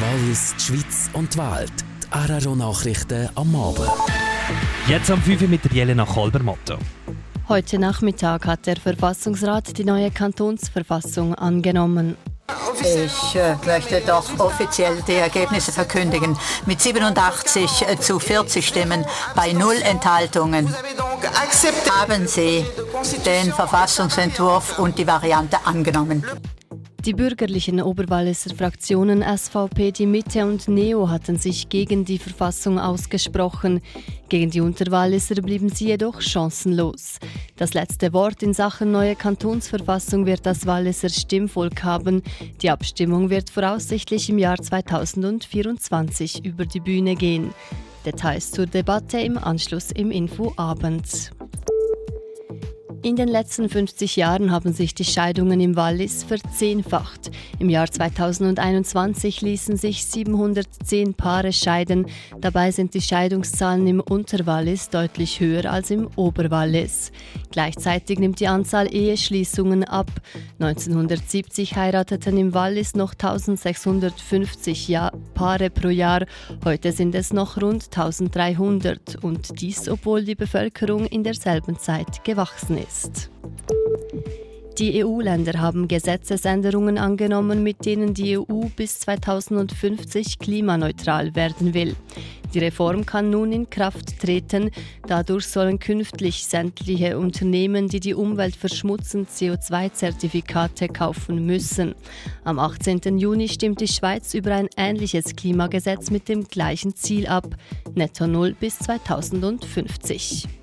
Wallis, die Schweiz und die Welt. Die Araro-Nachrichten am Abend. Jetzt am 5 Uhr mit der Jelena Kolbermotto. Heute Nachmittag hat der Verfassungsrat die neue Kantonsverfassung angenommen. Ich äh, möchte doch offiziell die Ergebnisse verkündigen. Mit 87 äh, zu 40 Stimmen bei null Enthaltungen haben Sie den Verfassungsentwurf und die Variante angenommen. Die bürgerlichen Oberwalliser Fraktionen SVP, die Mitte und Neo hatten sich gegen die Verfassung ausgesprochen. Gegen die Unterwalliser blieben sie jedoch chancenlos. Das letzte Wort in Sachen neue Kantonsverfassung wird das Walliser Stimmvolk haben. Die Abstimmung wird voraussichtlich im Jahr 2024 über die Bühne gehen. Details zur Debatte im Anschluss im Infoabend. In den letzten 50 Jahren haben sich die Scheidungen im Wallis verzehnfacht. Im Jahr 2021 ließen sich 710 Paare scheiden. Dabei sind die Scheidungszahlen im Unterwallis deutlich höher als im Oberwallis. Gleichzeitig nimmt die Anzahl Eheschließungen ab. 1970 heirateten im Wallis noch 1650 Jahr Paare pro Jahr. Heute sind es noch rund 1300 und dies, obwohl die Bevölkerung in derselben Zeit gewachsen ist ist. Die EU-Länder haben Gesetzesänderungen angenommen, mit denen die EU bis 2050 klimaneutral werden will. Die Reform kann nun in Kraft treten. Dadurch sollen künftig sämtliche Unternehmen, die die Umwelt verschmutzen, CO2-Zertifikate kaufen müssen. Am 18. Juni stimmt die Schweiz über ein ähnliches Klimagesetz mit dem gleichen Ziel ab, netto Null bis 2050.